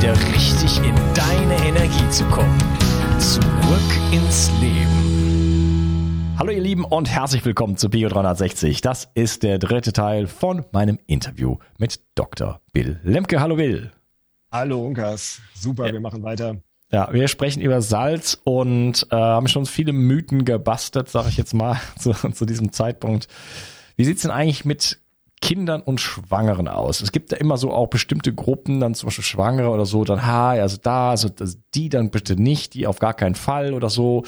wieder richtig in deine Energie zu kommen. Zurück ins Leben. Hallo ihr Lieben und herzlich willkommen zu Bio 360. Das ist der dritte Teil von meinem Interview mit Dr. Bill Lemke. Hallo Bill. Hallo Unkas. Super, ja. wir machen weiter. Ja, wir sprechen über Salz und äh, haben schon viele Mythen gebastelt, sage ich jetzt mal, zu, zu diesem Zeitpunkt. Wie sieht's denn eigentlich mit Kindern und Schwangeren aus. Es gibt da immer so auch bestimmte Gruppen, dann zum Beispiel Schwangere oder so, dann, ha, also da, also die dann bitte nicht, die auf gar keinen Fall oder so.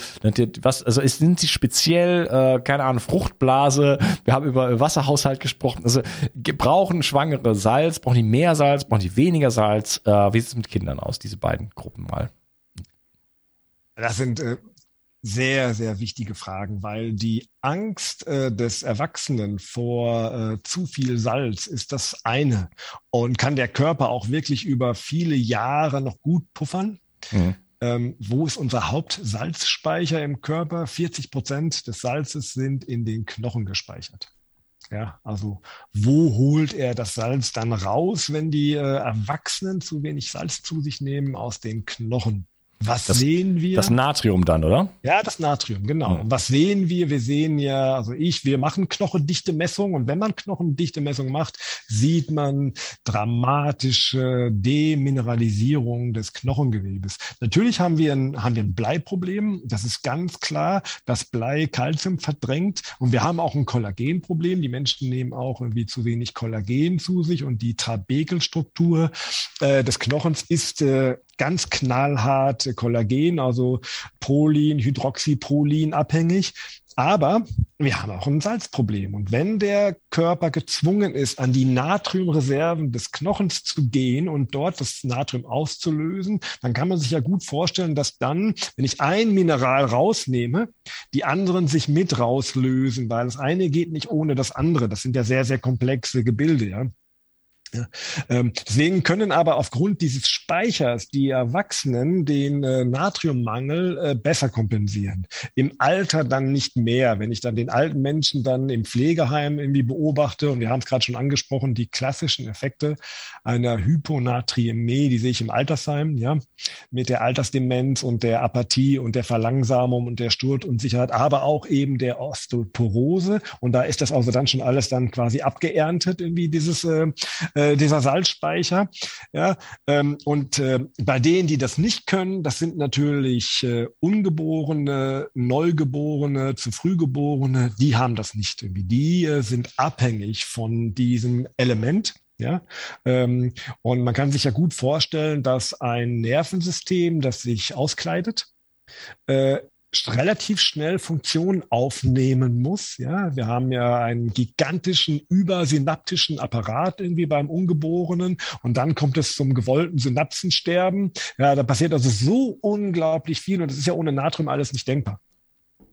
Was, also sind sie speziell, äh, keine Ahnung, Fruchtblase, wir haben über Wasserhaushalt gesprochen. Also brauchen Schwangere Salz, brauchen die mehr Salz, brauchen die weniger Salz? Äh, wie sieht es mit Kindern aus, diese beiden Gruppen mal? Das sind äh, sehr, sehr wichtige Fragen, weil die Angst äh, des Erwachsenen vor äh, zu viel Salz ist das eine. Und kann der Körper auch wirklich über viele Jahre noch gut puffern? Mhm. Ähm, wo ist unser Hauptsalzspeicher im Körper? 40 Prozent des Salzes sind in den Knochen gespeichert. Ja, also wo holt er das Salz dann raus, wenn die äh, Erwachsenen zu wenig Salz zu sich nehmen? Aus den Knochen. Was das, sehen wir? Das Natrium dann, oder? Ja, das Natrium, genau. Mhm. Was sehen wir? Wir sehen ja, also ich, wir machen knochendichte Messungen und wenn man knochendichte Messungen macht, sieht man dramatische Demineralisierung des Knochengewebes. Natürlich haben wir ein, haben wir ein Bleiproblem. Das ist ganz klar, dass Blei Kalzium verdrängt und wir haben auch ein Kollagenproblem. Die Menschen nehmen auch irgendwie zu wenig Kollagen zu sich und die Trabekelstruktur äh, des Knochens ist äh, ganz knallhart Kollagen, also Prolin, Hydroxyprolin abhängig. Aber wir haben auch ein Salzproblem. Und wenn der Körper gezwungen ist, an die Natriumreserven des Knochens zu gehen und dort das Natrium auszulösen, dann kann man sich ja gut vorstellen, dass dann, wenn ich ein Mineral rausnehme, die anderen sich mit rauslösen, weil das eine geht nicht ohne das andere. Das sind ja sehr, sehr komplexe Gebilde. Ja. Ja, ähm, deswegen können aber aufgrund dieses Speichers die Erwachsenen den äh, Natriummangel äh, besser kompensieren. Im Alter dann nicht mehr. Wenn ich dann den alten Menschen dann im Pflegeheim irgendwie beobachte, und wir haben es gerade schon angesprochen, die klassischen Effekte einer Hyponatriämie, die sehe ich im Altersheim, ja, mit der Altersdemenz und der Apathie und der Verlangsamung und der Sturzunsicherheit, aber auch eben der Osteoporose. Und da ist das also dann schon alles dann quasi abgeerntet, irgendwie dieses äh, äh, dieser Salzspeicher. Ja, ähm, und äh, bei denen, die das nicht können, das sind natürlich äh, Ungeborene, Neugeborene, zu Frühgeborene, die haben das nicht irgendwie. Die äh, sind abhängig von diesem Element. Ja, ähm, und man kann sich ja gut vorstellen, dass ein Nervensystem, das sich auskleidet, äh, relativ schnell Funktionen aufnehmen muss. Ja, wir haben ja einen gigantischen übersynaptischen Apparat irgendwie beim Ungeborenen und dann kommt es zum gewollten Synapsensterben. Ja, da passiert also so unglaublich viel und das ist ja ohne Natrium alles nicht denkbar.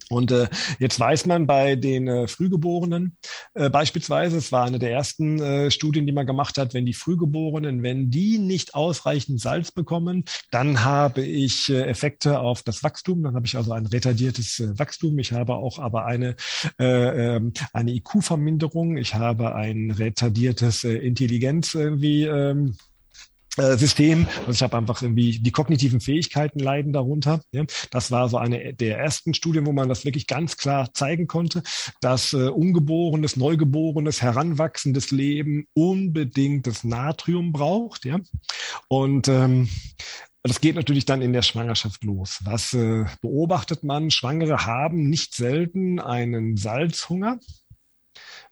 Und äh, jetzt weiß man bei den äh, Frühgeborenen äh, beispielsweise, es war eine der ersten äh, Studien, die man gemacht hat, wenn die Frühgeborenen, wenn die nicht ausreichend Salz bekommen, dann habe ich äh, Effekte auf das Wachstum, dann habe ich also ein retardiertes äh, Wachstum, ich habe auch aber eine, äh, äh, eine IQ-Verminderung, ich habe ein retardiertes äh, Intelligenz irgendwie. Äh, System. Also ich habe einfach irgendwie die kognitiven Fähigkeiten leiden darunter. Ja. Das war so eine der ersten Studien, wo man das wirklich ganz klar zeigen konnte, dass äh, ungeborenes, neugeborenes, heranwachsendes Leben unbedingt das Natrium braucht. Ja. Und ähm, das geht natürlich dann in der Schwangerschaft los. Was äh, beobachtet man? Schwangere haben nicht selten einen Salzhunger.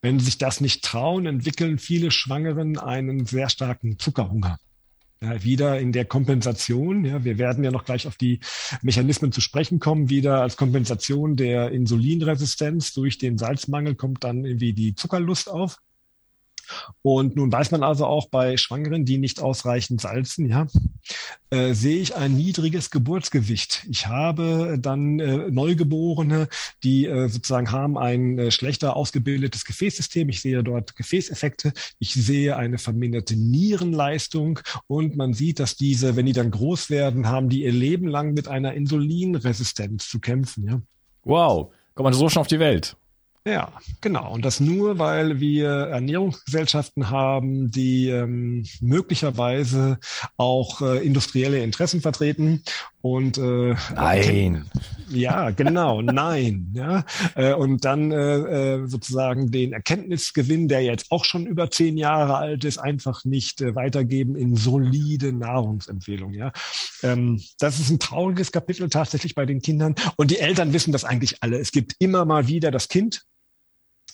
Wenn sie sich das nicht trauen, entwickeln viele Schwangeren einen sehr starken Zuckerhunger ja, wieder in der Kompensation. Ja, wir werden ja noch gleich auf die Mechanismen zu sprechen kommen. Wieder als Kompensation der Insulinresistenz durch den Salzmangel kommt dann irgendwie die Zuckerlust auf. Und nun weiß man also auch bei Schwangeren, die nicht ausreichend salzen, ja, äh, sehe ich ein niedriges Geburtsgewicht. Ich habe dann äh, Neugeborene, die äh, sozusagen haben ein äh, schlechter ausgebildetes Gefäßsystem. Ich sehe dort Gefäßeffekte. Ich sehe eine verminderte Nierenleistung und man sieht, dass diese, wenn die dann groß werden, haben die ihr Leben lang mit einer Insulinresistenz zu kämpfen. Ja. Wow, kommt man so schon auf die Welt? Ja, genau. Und das nur, weil wir Ernährungsgesellschaften haben, die ähm, möglicherweise auch äh, industrielle Interessen vertreten. Und äh, nein. Ja, genau, nein. Ja, äh, und dann äh, äh, sozusagen den Erkenntnisgewinn, der jetzt auch schon über zehn Jahre alt ist, einfach nicht äh, weitergeben in solide Nahrungsempfehlungen. Ja, ähm, das ist ein trauriges Kapitel tatsächlich bei den Kindern. Und die Eltern wissen das eigentlich alle. Es gibt immer mal wieder das Kind,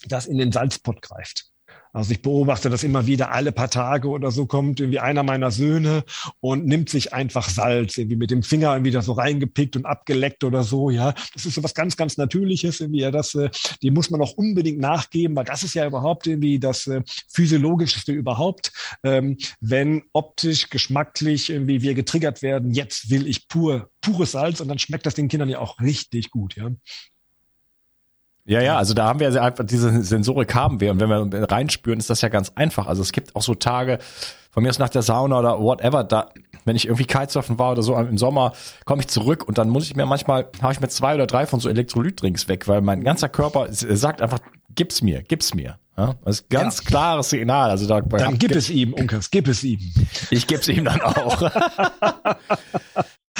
das in den Salzpott greift. Also ich beobachte das immer wieder, alle paar Tage oder so kommt irgendwie einer meiner Söhne und nimmt sich einfach Salz, irgendwie mit dem Finger irgendwie da so reingepickt und abgeleckt oder so, ja. Das ist so was ganz, ganz Natürliches, irgendwie, ja, das, äh, dem muss man auch unbedingt nachgeben, weil das ist ja überhaupt irgendwie das äh, Physiologischste überhaupt. Ähm, wenn optisch, geschmacklich irgendwie wir getriggert werden, jetzt will ich pur, pures Salz und dann schmeckt das den Kindern ja auch richtig gut, ja. Ja, ja, also da haben wir ja einfach diese Sensorik haben wir und wenn wir reinspüren, ist das ja ganz einfach. Also es gibt auch so Tage, von mir aus nach der Sauna oder whatever, da, wenn ich irgendwie Kitesurfen war oder so im Sommer, komme ich zurück und dann muss ich mir manchmal, habe ich mir zwei oder drei von so Elektrolytdrinks weg, weil mein ganzer Körper sagt einfach, gib's mir, gib's mir. Ja, das ist ganz ja. klares Signal. Also da, dann gib es ihm, Unkers, gib es ihm. Ich gib's ihm dann auch.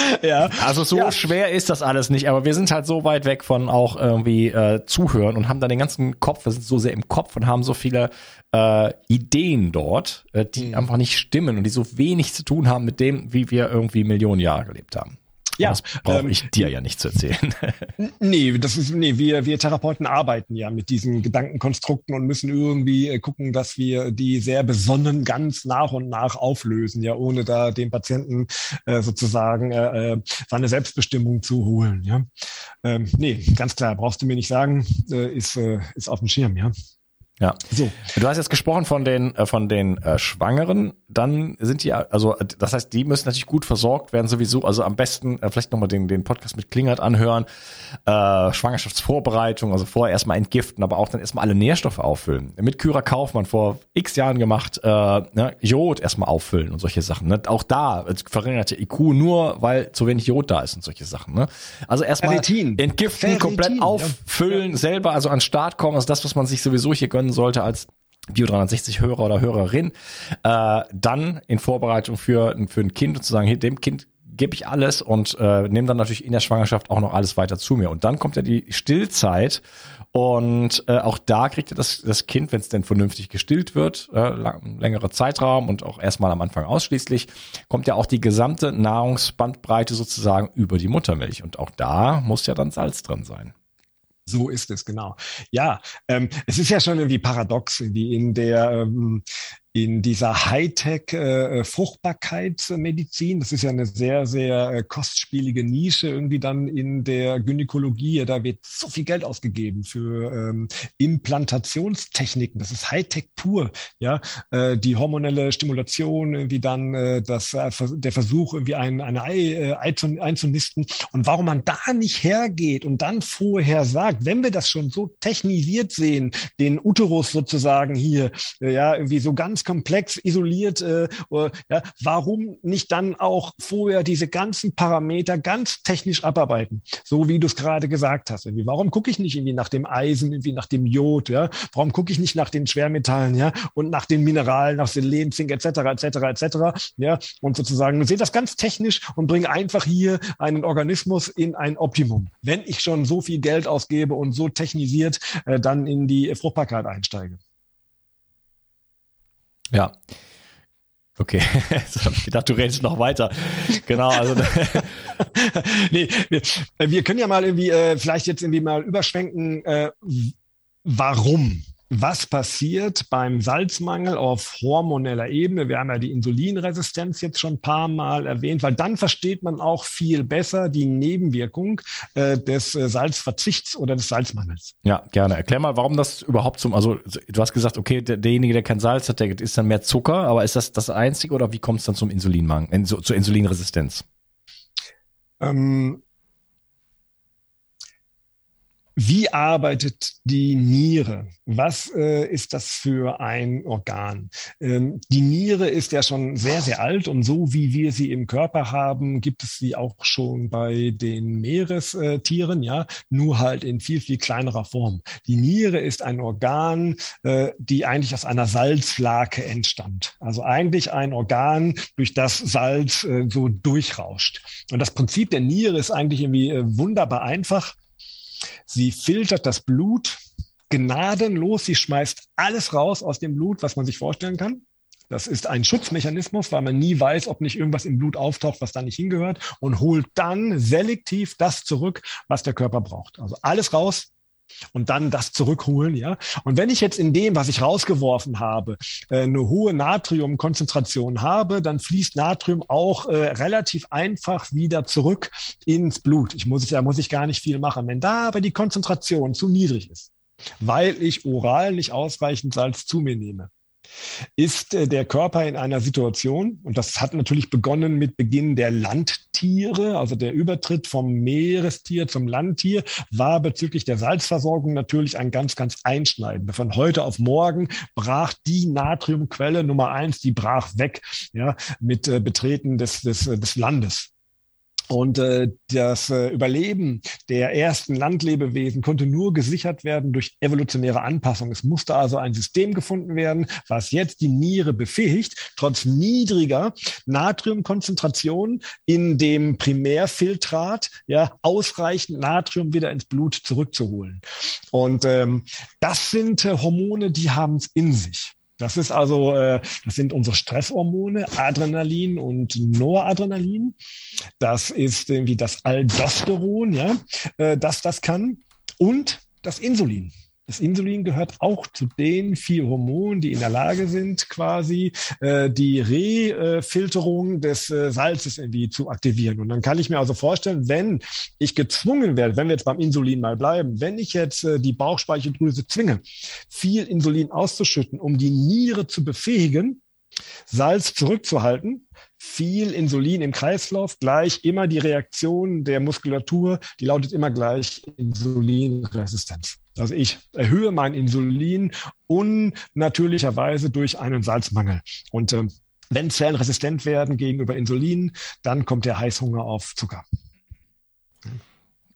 ja. Also so ja. schwer ist das alles nicht, aber wir sind halt so weit weg von auch irgendwie äh, zuhören und haben dann den ganzen Kopf, wir sind so sehr im Kopf und haben so viele äh, Ideen dort, äh, die mhm. einfach nicht stimmen und die so wenig zu tun haben mit dem, wie wir irgendwie Millionen Jahre gelebt haben. Ja, das brauche ähm, ich dir ja nicht zu erzählen. nee, das ist, nee, wir, wir Therapeuten arbeiten ja mit diesen Gedankenkonstrukten und müssen irgendwie äh, gucken, dass wir die sehr besonnen ganz nach und nach auflösen, ja, ohne da dem Patienten äh, sozusagen äh, äh, seine Selbstbestimmung zu holen, ja. Ähm, nee, ganz klar, brauchst du mir nicht sagen, äh, ist, äh, ist auf dem Schirm, ja. Ja. So. Du hast jetzt gesprochen von den äh, von den äh, Schwangeren, dann sind die also das heißt, die müssen natürlich gut versorgt werden sowieso, also am besten äh, vielleicht nochmal den den Podcast mit Klingert anhören. Äh, Schwangerschaftsvorbereitung, also vorher erstmal entgiften, aber auch dann erstmal alle Nährstoffe auffüllen. Mit Kyra Kaufmann vor X Jahren gemacht, äh, ne, Jod erstmal auffüllen und solche Sachen, ne? Auch da verringerte IQ nur, weil zu wenig Jod da ist und solche Sachen, ne? Also erstmal entgiften, Ferritin, komplett auffüllen, ja. selber also an Start kommen, also das was man sich sowieso hier gönnen sollte als Bio 360 Hörer oder Hörerin, äh, dann in Vorbereitung für, für ein Kind und zu sagen, hey, dem Kind gebe ich alles und äh, nehme dann natürlich in der Schwangerschaft auch noch alles weiter zu mir. Und dann kommt ja die Stillzeit und äh, auch da kriegt ja das, das Kind, wenn es denn vernünftig gestillt wird, äh, lang, längere Zeitraum und auch erstmal am Anfang ausschließlich, kommt ja auch die gesamte Nahrungsbandbreite sozusagen über die Muttermilch. Und auch da muss ja dann Salz drin sein. So ist es, genau. Ja, ähm, es ist ja schon irgendwie paradox, wie in der ähm, in dieser Hightech-Fruchtbarkeitsmedizin. Äh, das ist ja eine sehr, sehr äh, kostspielige Nische irgendwie dann in der Gynäkologie. Da wird so viel Geld ausgegeben für ähm, Implantationstechniken. Das ist Hightech pur. Ja, äh, die hormonelle Stimulation, irgendwie dann äh, das, äh, der Versuch, irgendwie ein, eine Ei, äh, Ei zu, einzunisten. Und warum man da nicht hergeht und dann vorher sagt, wenn wir das schon so technisiert sehen, den Uterus sozusagen hier, äh, ja, irgendwie so ganz komplex isoliert. Äh, ja, warum nicht dann auch vorher diese ganzen Parameter ganz technisch abarbeiten, so wie du es gerade gesagt hast? Irgendwie, warum gucke ich nicht irgendwie nach dem Eisen, irgendwie nach dem Jod? Ja, warum gucke ich nicht nach den Schwermetallen? Ja, und nach den Mineralen, nach Selen, Zink etc. etc. etc. Ja, und sozusagen sehe das ganz technisch und bringe einfach hier einen Organismus in ein Optimum. Wenn ich schon so viel Geld ausgebe und so technisiert äh, dann in die Fruchtbarkeit einsteige. Ja. Okay, jetzt habe ich gedacht, du redest noch weiter. Genau, also. nee, wir, können ja mal irgendwie, äh, vielleicht jetzt irgendwie mal überschwenken, äh, warum was passiert beim Salzmangel auf hormoneller Ebene. Wir haben ja die Insulinresistenz jetzt schon ein paar Mal erwähnt, weil dann versteht man auch viel besser die Nebenwirkung äh, des äh, Salzverzichts oder des Salzmangels. Ja, gerne. Erklär mal, warum das überhaupt zum, also du hast gesagt, okay, der, derjenige, der kein Salz hat, der ist dann mehr Zucker, aber ist das das Einzige oder wie kommt es dann zum Insulinmangel, zur Insulinresistenz? Ähm, wie arbeitet die Niere? Was äh, ist das für ein Organ? Ähm, die Niere ist ja schon sehr, sehr alt und so wie wir sie im Körper haben, gibt es sie auch schon bei den Meerestieren, ja, nur halt in viel, viel kleinerer Form. Die Niere ist ein Organ, äh, die eigentlich aus einer Salzlake entstammt. Also eigentlich ein Organ, durch das Salz äh, so durchrauscht. Und das Prinzip der Niere ist eigentlich irgendwie äh, wunderbar einfach. Sie filtert das Blut gnadenlos. Sie schmeißt alles raus aus dem Blut, was man sich vorstellen kann. Das ist ein Schutzmechanismus, weil man nie weiß, ob nicht irgendwas im Blut auftaucht, was da nicht hingehört und holt dann selektiv das zurück, was der Körper braucht. Also alles raus, und dann das zurückholen, ja. Und wenn ich jetzt in dem, was ich rausgeworfen habe, äh, eine hohe Natriumkonzentration habe, dann fließt Natrium auch äh, relativ einfach wieder zurück ins Blut. Ich muss, da muss ich gar nicht viel machen. Wenn da aber die Konzentration zu niedrig ist, weil ich oral nicht ausreichend Salz zu mir nehme, ist äh, der Körper in einer Situation, und das hat natürlich begonnen mit Beginn der Landtiere, also der Übertritt vom Meerestier zum Landtier, war bezüglich der Salzversorgung natürlich ein ganz, ganz einschneidender. Von heute auf morgen brach die Natriumquelle Nummer eins, die brach weg, ja, mit äh, Betreten des, des, des Landes. Und äh, das äh, Überleben der ersten Landlebewesen konnte nur gesichert werden durch evolutionäre Anpassung. Es musste also ein System gefunden werden, was jetzt die Niere befähigt, trotz niedriger Natriumkonzentration in dem Primärfiltrat ja ausreichend Natrium wieder ins Blut zurückzuholen. Und ähm, das sind äh, Hormone, die haben es in sich. Das ist also, äh, das sind unsere Stresshormone, Adrenalin und Noradrenalin. Das ist irgendwie das Aldosteron, ja, äh, dass das kann. Und das Insulin. Das Insulin gehört auch zu den vier Hormonen, die in der Lage sind, quasi äh, die Refilterung des äh, Salzes irgendwie zu aktivieren. Und dann kann ich mir also vorstellen, wenn ich gezwungen werde, wenn wir jetzt beim Insulin mal bleiben, wenn ich jetzt äh, die Bauchspeicheldrüse zwinge, viel Insulin auszuschütten, um die Niere zu befähigen, Salz zurückzuhalten, viel Insulin im Kreislauf, gleich immer die Reaktion der Muskulatur, die lautet immer gleich Insulinresistenz. Also ich erhöhe mein Insulin unnatürlicherweise durch einen Salzmangel. Und äh, wenn Zellen resistent werden gegenüber Insulin, dann kommt der Heißhunger auf Zucker.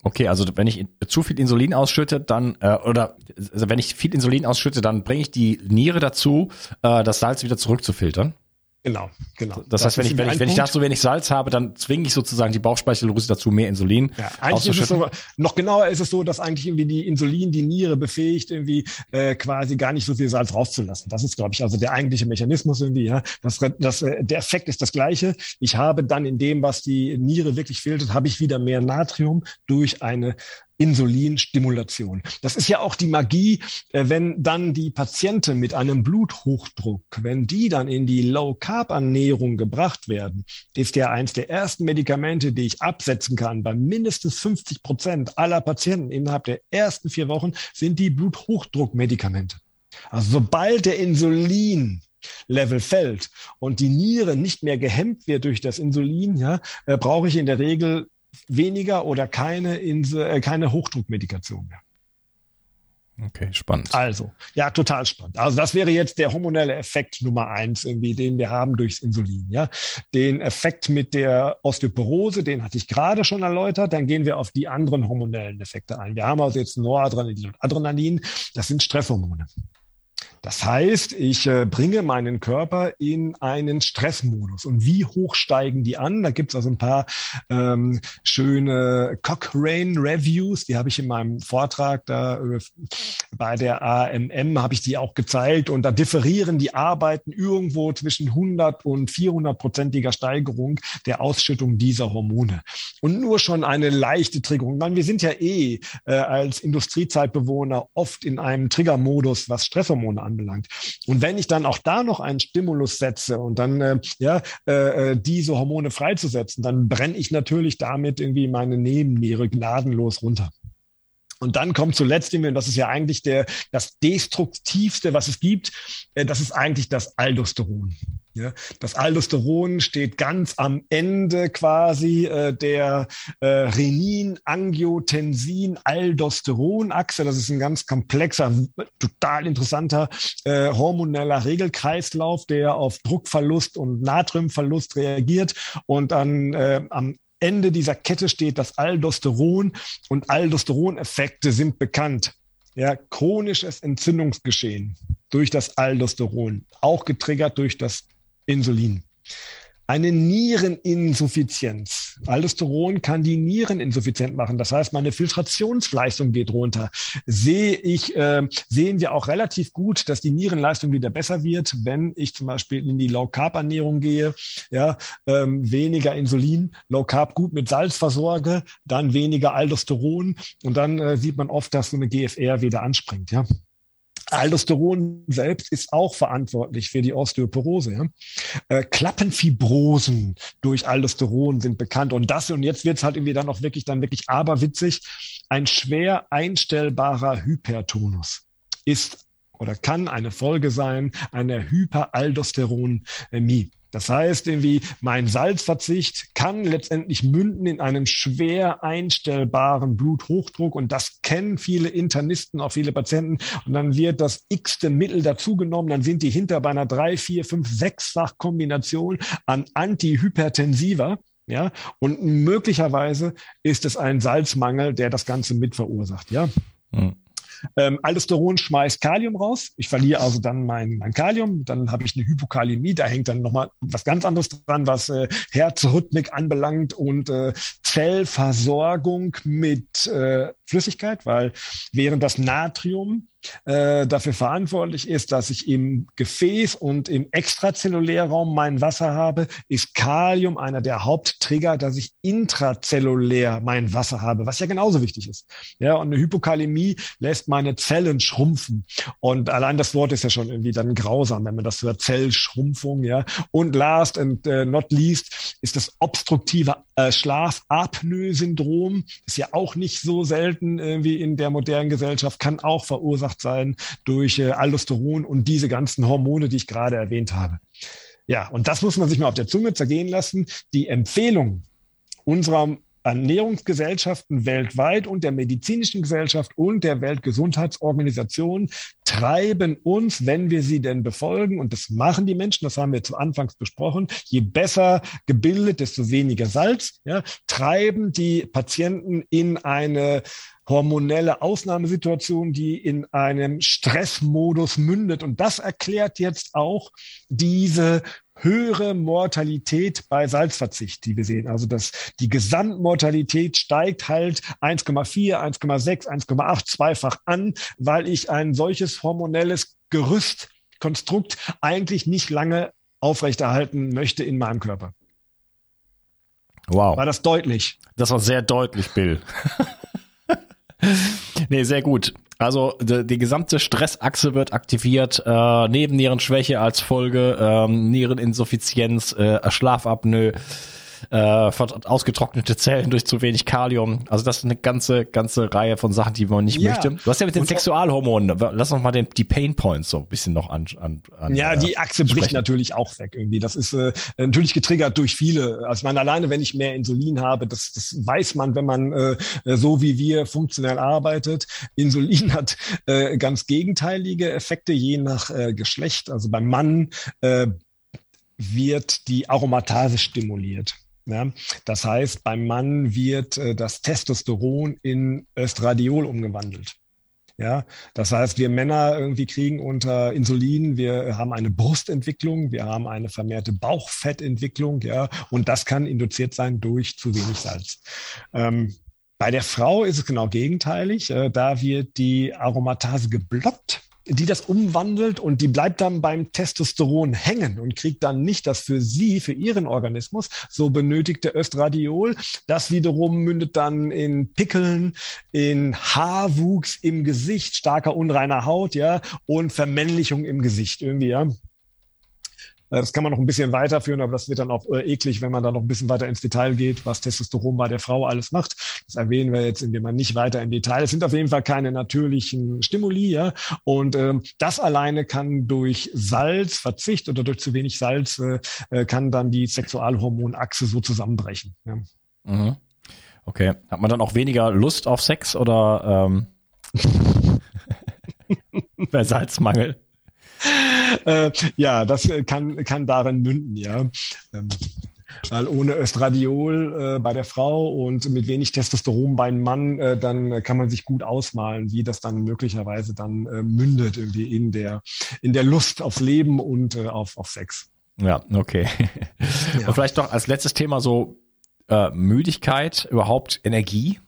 Okay, also wenn ich zu viel Insulin ausschütte, dann äh, oder also wenn ich viel Insulin ausschütte, dann bringe ich die Niere dazu, äh, das Salz wieder zurückzufiltern. Genau, genau. Das, das heißt, wenn ich, wenn ich, wenn ich da so wenig Salz habe, dann zwinge ich sozusagen die Bauchspeicheldrüse dazu, mehr Insulin ja, eigentlich ist es so, noch genauer ist es so, dass eigentlich irgendwie die Insulin die Niere befähigt, irgendwie äh, quasi gar nicht so viel Salz rauszulassen. Das ist, glaube ich, also der eigentliche Mechanismus irgendwie. Ja, das, das, äh, der Effekt ist das gleiche. Ich habe dann in dem, was die Niere wirklich filtert, habe ich wieder mehr Natrium durch eine Insulinstimulation. Das ist ja auch die Magie, äh, wenn dann die Patienten mit einem Bluthochdruck, wenn die dann in die Low-Carb-Ernährung gebracht werden, ist ja eins der ersten Medikamente, die ich absetzen kann. Bei mindestens 50 Prozent aller Patienten innerhalb der ersten vier Wochen sind die Bluthochdruckmedikamente. Also sobald der Insulin Level fällt und die Niere nicht mehr gehemmt wird durch das Insulin, ja, äh, brauche ich in der Regel weniger oder keine, Insel, äh, keine Hochdruckmedikation mehr. Okay, spannend. Also, ja, total spannend. Also das wäre jetzt der hormonelle Effekt Nummer eins, irgendwie, den wir haben durchs Insulin. Ja, den Effekt mit der Osteoporose, den hatte ich gerade schon erläutert. Dann gehen wir auf die anderen hormonellen Effekte ein. Wir haben also jetzt Noradrenalin und Adrenalin. Das sind Stresshormone. Das heißt, ich äh, bringe meinen Körper in einen Stressmodus. Und wie hoch steigen die an? Da gibt es also ein paar ähm, schöne Cochrane-Reviews, die habe ich in meinem Vortrag da äh, bei der AMM, habe ich die auch gezeigt. Und da differieren die Arbeiten irgendwo zwischen 100 und 400-prozentiger Steigerung der Ausschüttung dieser Hormone. Und nur schon eine leichte Triggerung. Meine, wir sind ja eh äh, als Industriezeitbewohner oft in einem Triggermodus, was Stresshormone angeht anbelangt. Und wenn ich dann auch da noch einen Stimulus setze und dann äh, ja äh, äh, diese Hormone freizusetzen, dann brenne ich natürlich damit irgendwie meine Nebenniere gnadenlos runter. Und dann kommt zuletzt, und das ist ja eigentlich der, das destruktivste, was es gibt, äh, das ist eigentlich das Aldosteron. Ja, das Aldosteron steht ganz am Ende quasi äh, der äh, Renin-Angiotensin-Aldosteron-Achse. Das ist ein ganz komplexer, total interessanter äh, hormoneller Regelkreislauf, der auf Druckverlust und Natriumverlust reagiert und dann äh, am Ende dieser Kette steht das Aldosteron und Aldosteroneffekte sind bekannt. Ja, chronisches Entzündungsgeschehen durch das Aldosteron, auch getriggert durch das Insulin. Eine Niereninsuffizienz. Aldosteron kann die Nieren insuffizient machen. Das heißt, meine Filtrationsleistung geht runter. Sehe ich, äh, sehen wir auch relativ gut, dass die Nierenleistung wieder besser wird, wenn ich zum Beispiel in die Low-Carb-Ernährung gehe, ja, ähm, weniger Insulin, Low-Carb gut mit Salz versorge, dann weniger Aldosteron und dann äh, sieht man oft, dass so eine GFR wieder anspringt, ja. Aldosteron selbst ist auch verantwortlich für die Osteoporose. Ja? Äh, Klappenfibrosen durch Aldosteron sind bekannt. Und das, und jetzt wird es halt irgendwie dann auch wirklich, dann wirklich aberwitzig, ein schwer einstellbarer Hypertonus ist oder kann eine Folge sein einer Hyperaldosteronemie. Das heißt, irgendwie mein Salzverzicht kann letztendlich münden in einem schwer einstellbaren Bluthochdruck und das kennen viele Internisten, auch viele Patienten und dann wird das x-te Mittel dazugenommen, dann sind die hinter bei einer drei, vier, fünf, sechsfach Kombination an Antihypertensiva. Ja, und möglicherweise ist es ein Salzmangel, der das Ganze mit verursacht. Ja. Mhm. Ähm, Aldosteron schmeißt Kalium raus. Ich verliere also dann mein, mein Kalium. Dann habe ich eine Hypokalämie. Da hängt dann nochmal was ganz anderes dran, was äh, Herzrhythmik anbelangt und äh, Zellversorgung mit äh, Flüssigkeit, weil während das Natrium äh, dafür verantwortlich ist, dass ich im Gefäß und im Extrazellulärraum mein Wasser habe, ist Kalium einer der Haupttrigger, dass ich intrazellulär mein Wasser habe, was ja genauso wichtig ist. Ja, und eine Hypokalämie lässt meine Zellen schrumpfen. Und allein das Wort ist ja schon irgendwie dann grausam, wenn man das hört, Zellschrumpfung, ja. Und last and uh, not least ist das obstruktive äh, Schlafapnoe-Syndrom, ist ja auch nicht so selten irgendwie in der modernen Gesellschaft, kann auch verursacht verursacht sein durch äh, Aldosteron und diese ganzen Hormone, die ich gerade erwähnt habe. Ja, und das muss man sich mal auf der Zunge zergehen lassen. Die Empfehlung unserer Ernährungsgesellschaften weltweit und der medizinischen Gesellschaft und der Weltgesundheitsorganisation treiben uns, wenn wir sie denn befolgen, und das machen die Menschen, das haben wir zu Anfangs besprochen, je besser gebildet, desto weniger Salz, ja, treiben die Patienten in eine hormonelle Ausnahmesituation, die in einem Stressmodus mündet. Und das erklärt jetzt auch diese höhere Mortalität bei Salzverzicht, die wir sehen. Also dass die Gesamtmortalität steigt halt 1,4, 1,6, 1,8 zweifach an, weil ich ein solches hormonelles Gerüst, Konstrukt eigentlich nicht lange aufrechterhalten möchte in meinem Körper. Wow. War das deutlich? Das war sehr deutlich, Bill. nee, sehr gut. Also die, die gesamte Stressachse wird aktiviert, äh, Nebennierenschwäche als Folge, ähm, Niereninsuffizienz, äh, Schlafapnoe, äh, ausgetrocknete Zellen durch zu wenig Kalium. Also das ist eine ganze, ganze Reihe von Sachen, die man nicht ja. möchte. Du hast ja mit den und Sexualhormonen, lass uns mal den, die Pain Points so ein bisschen noch an. an, an ja, die Achse äh, bricht natürlich auch weg irgendwie. Das ist äh, natürlich getriggert durch viele. Also ich meine, alleine wenn ich mehr Insulin habe, das, das weiß man, wenn man äh, so wie wir funktionell arbeitet. Insulin hat äh, ganz gegenteilige Effekte je nach äh, Geschlecht. Also beim Mann äh, wird die Aromatase stimuliert. Ja, das heißt, beim Mann wird äh, das Testosteron in Östradiol umgewandelt. Ja, das heißt, wir Männer irgendwie kriegen unter Insulin, wir haben eine Brustentwicklung, wir haben eine vermehrte Bauchfettentwicklung, ja, und das kann induziert sein durch zu wenig Salz. Ähm, bei der Frau ist es genau gegenteilig. Äh, da wird die Aromatase geblockt die das umwandelt und die bleibt dann beim Testosteron hängen und kriegt dann nicht das für sie, für ihren Organismus so benötigte Östradiol. Das wiederum mündet dann in Pickeln, in Haarwuchs im Gesicht, starker unreiner Haut, ja, und Vermännlichung im Gesicht irgendwie, ja. Äh, das kann man noch ein bisschen weiterführen, aber das wird dann auch äh, eklig, wenn man da noch ein bisschen weiter ins Detail geht, was Testosteron bei der Frau alles macht. Das erwähnen wir jetzt, indem man nicht weiter im Detail. Es sind auf jeden Fall keine natürlichen Stimuli, ja. Und ähm, das alleine kann durch Salzverzicht oder durch zu wenig Salz äh, äh, kann dann die Sexualhormonachse so zusammenbrechen. Ja. Mhm. Okay. Hat man dann auch weniger Lust auf Sex oder ähm, bei Salzmangel? äh, ja, das kann, kann darin münden, ja. Ähm, weil ohne Östradiol äh, bei der Frau und mit wenig Testosteron beim Mann, äh, dann kann man sich gut ausmalen, wie das dann möglicherweise dann äh, mündet irgendwie in der, in der Lust aufs Leben und äh, auf, auf Sex. Ja, okay. Ja. Und vielleicht noch als letztes Thema so äh, Müdigkeit, überhaupt Energie.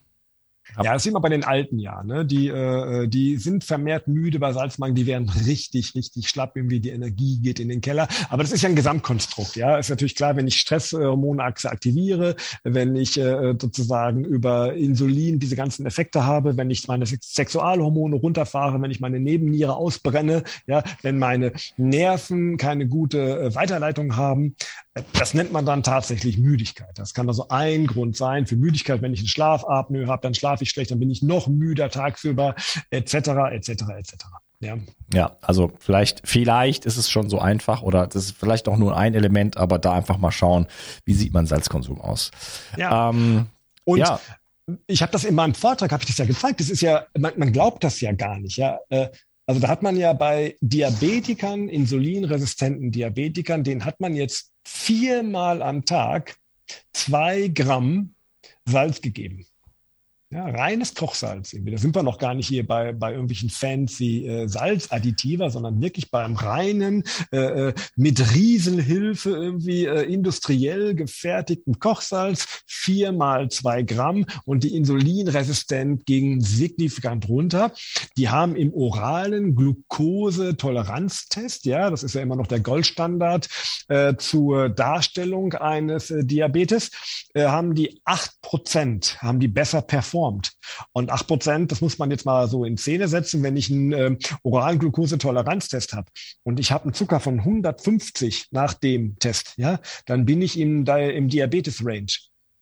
Ja, das sieht man bei den alten ja. Ne? Die, äh, die sind vermehrt müde bei Salzmangel, die werden richtig, richtig schlapp, irgendwie die Energie geht in den Keller. Aber das ist ja ein Gesamtkonstrukt. Ja, ist natürlich klar, wenn ich Stresshormonachse aktiviere, wenn ich äh, sozusagen über Insulin diese ganzen Effekte habe, wenn ich meine Sexualhormone runterfahre, wenn ich meine Nebenniere ausbrenne, ja, wenn meine Nerven keine gute äh, Weiterleitung haben, das nennt man dann tatsächlich Müdigkeit. Das kann also ein Grund sein für Müdigkeit. Wenn ich einen Schlafapnoe habe, dann schlafe ich schlecht, dann bin ich noch müder tagsüber, etc., etc., etc. Ja. ja, also vielleicht, vielleicht ist es schon so einfach oder das ist vielleicht auch nur ein Element, aber da einfach mal schauen, wie sieht mein Salzkonsum aus. Ja. Ähm, und ja. ich habe das in meinem Vortrag, habe ich das ja gezeigt. Das ist ja, man, man glaubt das ja gar nicht. Ja, äh, also da hat man ja bei Diabetikern, insulinresistenten Diabetikern, den hat man jetzt viermal am Tag zwei Gramm Salz gegeben. Ja, reines Kochsalz. Da sind wir noch gar nicht hier bei, bei irgendwelchen fancy äh, Salzadditiver, sondern wirklich beim reinen, äh, äh, mit Riesenhilfe irgendwie äh, industriell gefertigten Kochsalz. Viermal zwei Gramm und die Insulinresistent ging signifikant runter. Die haben im oralen Glukosetoleranztest, ja, das ist ja immer noch der Goldstandard äh, zur Darstellung eines äh, Diabetes, haben die acht Prozent, haben die besser performt. Und acht Prozent, das muss man jetzt mal so in Szene setzen, wenn ich einen äh, oralen Glukosetoleranztest habe und ich habe einen Zucker von 150 nach dem Test, ja, dann bin ich im, im Diabetes-Range.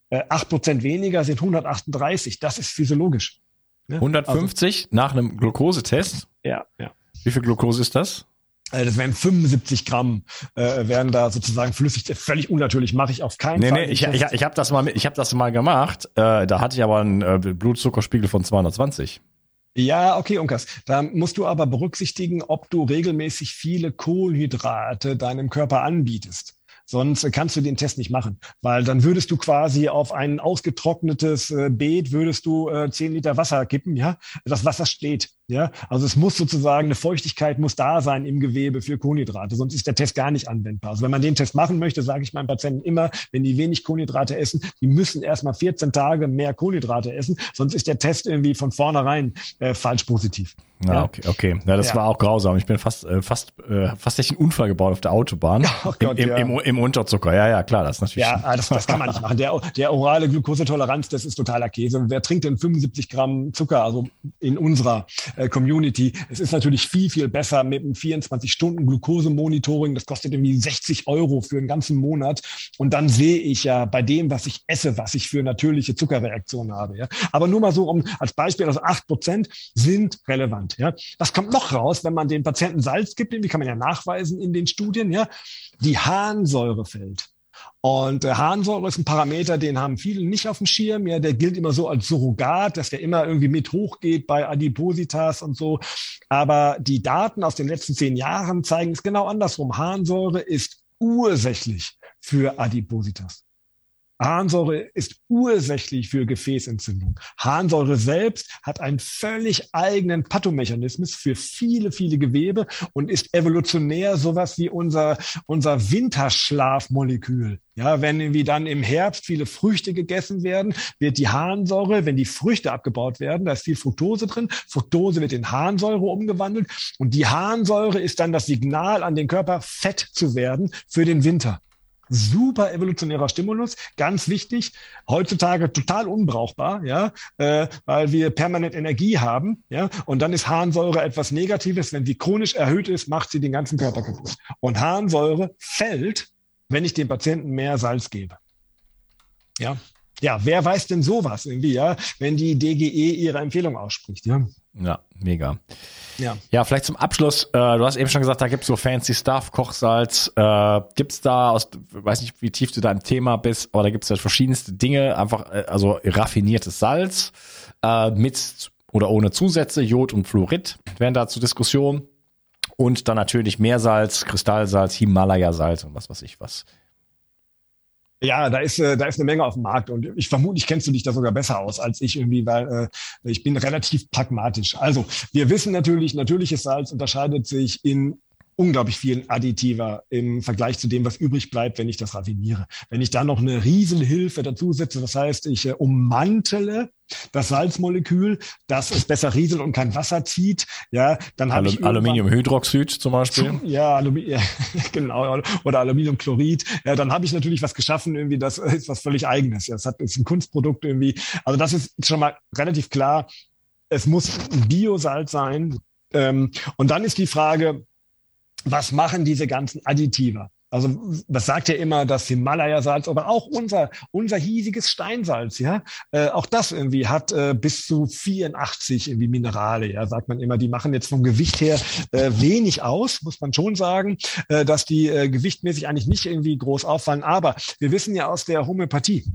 Äh, acht Prozent weniger sind 138. Das ist physiologisch. Ja? 150 also, nach einem Glukosetest? Ja, ja. Wie viel Glukose ist das? Äh, das wären 75 Gramm, äh, wären da sozusagen flüssig. Völlig unnatürlich, mache ich auf keinen nee, Fall. Nee, ich, ich, ich habe das mal, ich habe das mal gemacht. Äh, da hatte ich aber einen äh, Blutzuckerspiegel von 220. Ja, okay, Unkas. Da musst du aber berücksichtigen, ob du regelmäßig viele Kohlenhydrate deinem Körper anbietest. Sonst kannst du den Test nicht machen, weil dann würdest du quasi auf ein ausgetrocknetes äh, Beet würdest du äh, 10 Liter Wasser kippen, ja. Das Wasser steht, ja. Also es muss sozusagen eine Feuchtigkeit muss da sein im Gewebe für Kohlenhydrate, sonst ist der Test gar nicht anwendbar. Also wenn man den Test machen möchte, sage ich meinen Patienten immer, wenn die wenig Kohlenhydrate essen, die müssen erstmal 14 Tage mehr Kohlenhydrate essen, sonst ist der Test irgendwie von vornherein äh, falsch positiv. Ja, ja, okay, okay. Ja, das ja. war auch grausam. Ich bin fast, äh, fast, äh, fast echt einen Unfall gebaut auf der Autobahn. Oh Gott, Im, im, im, Im, Unterzucker. Ja, ja, klar, das ist natürlich. Ja, ah, das, das kann man nicht machen. Der, der orale Glukosetoleranz, das ist totaler Käse. Wer trinkt denn 75 Gramm Zucker, also in unserer äh, Community? Es ist natürlich viel, viel besser mit einem 24 Stunden Glukosemonitoring. Das kostet irgendwie 60 Euro für einen ganzen Monat. Und dann sehe ich ja bei dem, was ich esse, was ich für natürliche Zuckerreaktionen habe. Ja? Aber nur mal so um als Beispiel, also acht Prozent sind relevant. Ja? Was kommt noch raus, wenn man den Patienten Salz gibt? Wie kann man ja nachweisen in den Studien. Ja? Die Harnsäure fällt. Und äh, Harnsäure ist ein Parameter, den haben viele nicht auf dem Schirm. Ja, der gilt immer so als Surrogat, dass der immer irgendwie mit hochgeht bei Adipositas und so. Aber die Daten aus den letzten zehn Jahren zeigen es genau andersrum. Harnsäure ist ursächlich für Adipositas. Harnsäure ist ursächlich für Gefäßentzündung. Harnsäure selbst hat einen völlig eigenen Pathomechanismus für viele, viele Gewebe und ist evolutionär sowas wie unser, unser Winterschlafmolekül. Ja, wenn irgendwie dann im Herbst viele Früchte gegessen werden, wird die Harnsäure, wenn die Früchte abgebaut werden, da ist viel Fructose drin, Fructose wird in Harnsäure umgewandelt und die Harnsäure ist dann das Signal an den Körper, fett zu werden für den Winter. Super evolutionärer Stimulus, ganz wichtig. Heutzutage total unbrauchbar, ja, äh, weil wir permanent Energie haben, ja. Und dann ist Harnsäure etwas Negatives. Wenn sie chronisch erhöht ist, macht sie den ganzen Körper kaputt. Und Harnsäure fällt, wenn ich dem Patienten mehr Salz gebe. Ja, ja, wer weiß denn sowas irgendwie, ja, wenn die DGE ihre Empfehlung ausspricht, ja? Ja, mega. Ja. ja, vielleicht zum Abschluss, äh, du hast eben schon gesagt, da gibt's so fancy Stuff, Kochsalz. Äh, gibt's da, aus, weiß nicht, wie tief du da im Thema bist, aber da gibt's ja verschiedenste Dinge, einfach, äh, also raffiniertes Salz äh, mit oder ohne Zusätze, Jod und Fluorid wären da zur Diskussion. Und dann natürlich Meersalz, Kristallsalz, Himalaya-Salz und was weiß ich was. Ja, da ist, äh, da ist eine Menge auf dem Markt und ich vermute, ich kennst du dich da sogar besser aus als ich irgendwie, weil äh, ich bin relativ pragmatisch. Also wir wissen natürlich, natürliches Salz unterscheidet sich in unglaublich vielen Additiver im Vergleich zu dem, was übrig bleibt, wenn ich das raffiniere. Wenn ich da noch eine Riesenhilfe dazu setze, das heißt, ich äh, ummantele das Salzmolekül, dass es besser rieselt und kein Wasser zieht, ja, dann habe ich Aluminiumhydroxid zum Beispiel. Ja, Alumi ja, genau, oder Aluminiumchlorid. Ja, dann habe ich natürlich was geschaffen, irgendwie, das ist was völlig eigenes. Ja, das hat, ist ein Kunstprodukt irgendwie. Also das ist schon mal relativ klar. Es muss Biosalz sein. Ähm, und dann ist die Frage, was machen diese ganzen Additive? Also das sagt ja immer das Himalaya-Salz, aber auch unser unser hiesiges Steinsalz, ja, äh, auch das irgendwie hat äh, bis zu 84 irgendwie Minerale, ja, sagt man immer. Die machen jetzt vom Gewicht her äh, wenig aus, muss man schon sagen, äh, dass die äh, gewichtmäßig eigentlich nicht irgendwie groß auffallen. Aber wir wissen ja aus der Homöopathie,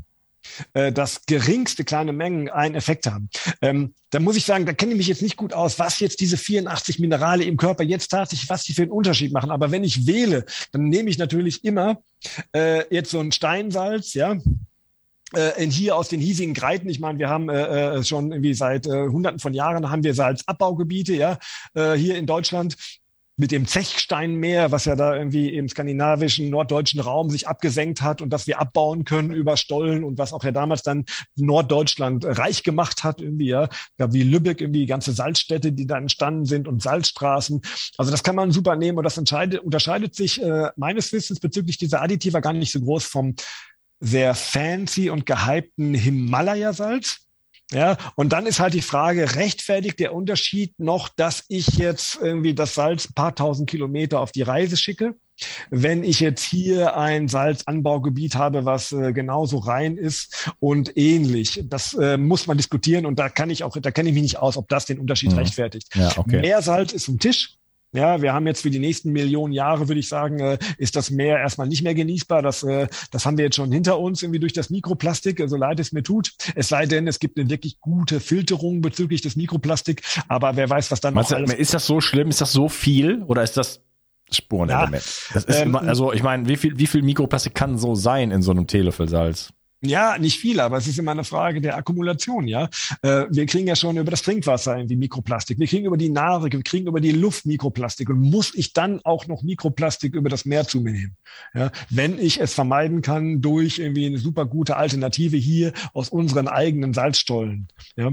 äh, dass geringste kleine Mengen einen Effekt haben. Ähm, da muss ich sagen, da kenne ich mich jetzt nicht gut aus, was jetzt diese 84 Minerale im Körper jetzt tatsächlich, was die für einen Unterschied machen. Aber wenn ich wähle, dann nehme ich natürlich immer äh, jetzt so ein Steinsalz, ja, äh, in hier aus den hiesigen Greiten. Ich meine, wir haben äh, äh, schon irgendwie seit äh, Hunderten von Jahren haben wir Salzabbaugebiete, ja, äh, hier in Deutschland mit dem Zechsteinmeer, was ja da irgendwie im skandinavischen, norddeutschen Raum sich abgesenkt hat und dass wir abbauen können über Stollen und was auch ja damals dann Norddeutschland reich gemacht hat irgendwie, ja. ja wie Lübeck irgendwie ganze Salzstädte, die da entstanden sind und Salzstraßen. Also das kann man super nehmen und das unterscheidet sich äh, meines Wissens bezüglich dieser Additiva gar nicht so groß vom sehr fancy und gehypten Himalaya-Salz ja, und dann ist halt die Frage, rechtfertigt der Unterschied noch, dass ich jetzt irgendwie das Salz ein paar tausend Kilometer auf die Reise schicke? Wenn ich jetzt hier ein Salzanbaugebiet habe, was äh, genauso rein ist und ähnlich, das äh, muss man diskutieren und da kann ich auch, da kenne ich mich nicht aus, ob das den Unterschied mhm. rechtfertigt. Ja, okay. Mehr Salz ist vom Tisch, ja, wir haben jetzt für die nächsten Millionen Jahre, würde ich sagen, äh, ist das Meer erstmal nicht mehr genießbar. Das, äh, das haben wir jetzt schon hinter uns, irgendwie durch das Mikroplastik, so also leid es mir tut. Es sei denn, es gibt eine wirklich gute Filterung bezüglich des Mikroplastik. Aber wer weiß, was dann Meinst noch alles... Ist das so schlimm? Ist das so viel? Oder ist das Spurenelement. Ja, das ist ähm, immer, also ich meine, wie viel, wie viel Mikroplastik kann so sein in so einem Teelöffelsalz? Ja, nicht viel, aber es ist immer eine Frage der Akkumulation, ja. Äh, wir kriegen ja schon über das Trinkwasser irgendwie Mikroplastik. Wir kriegen über die Nahrung, wir kriegen über die Luft Mikroplastik. Und muss ich dann auch noch Mikroplastik über das Meer zu mir nehmen? Ja, wenn ich es vermeiden kann durch irgendwie eine super gute Alternative hier aus unseren eigenen Salzstollen. Ja,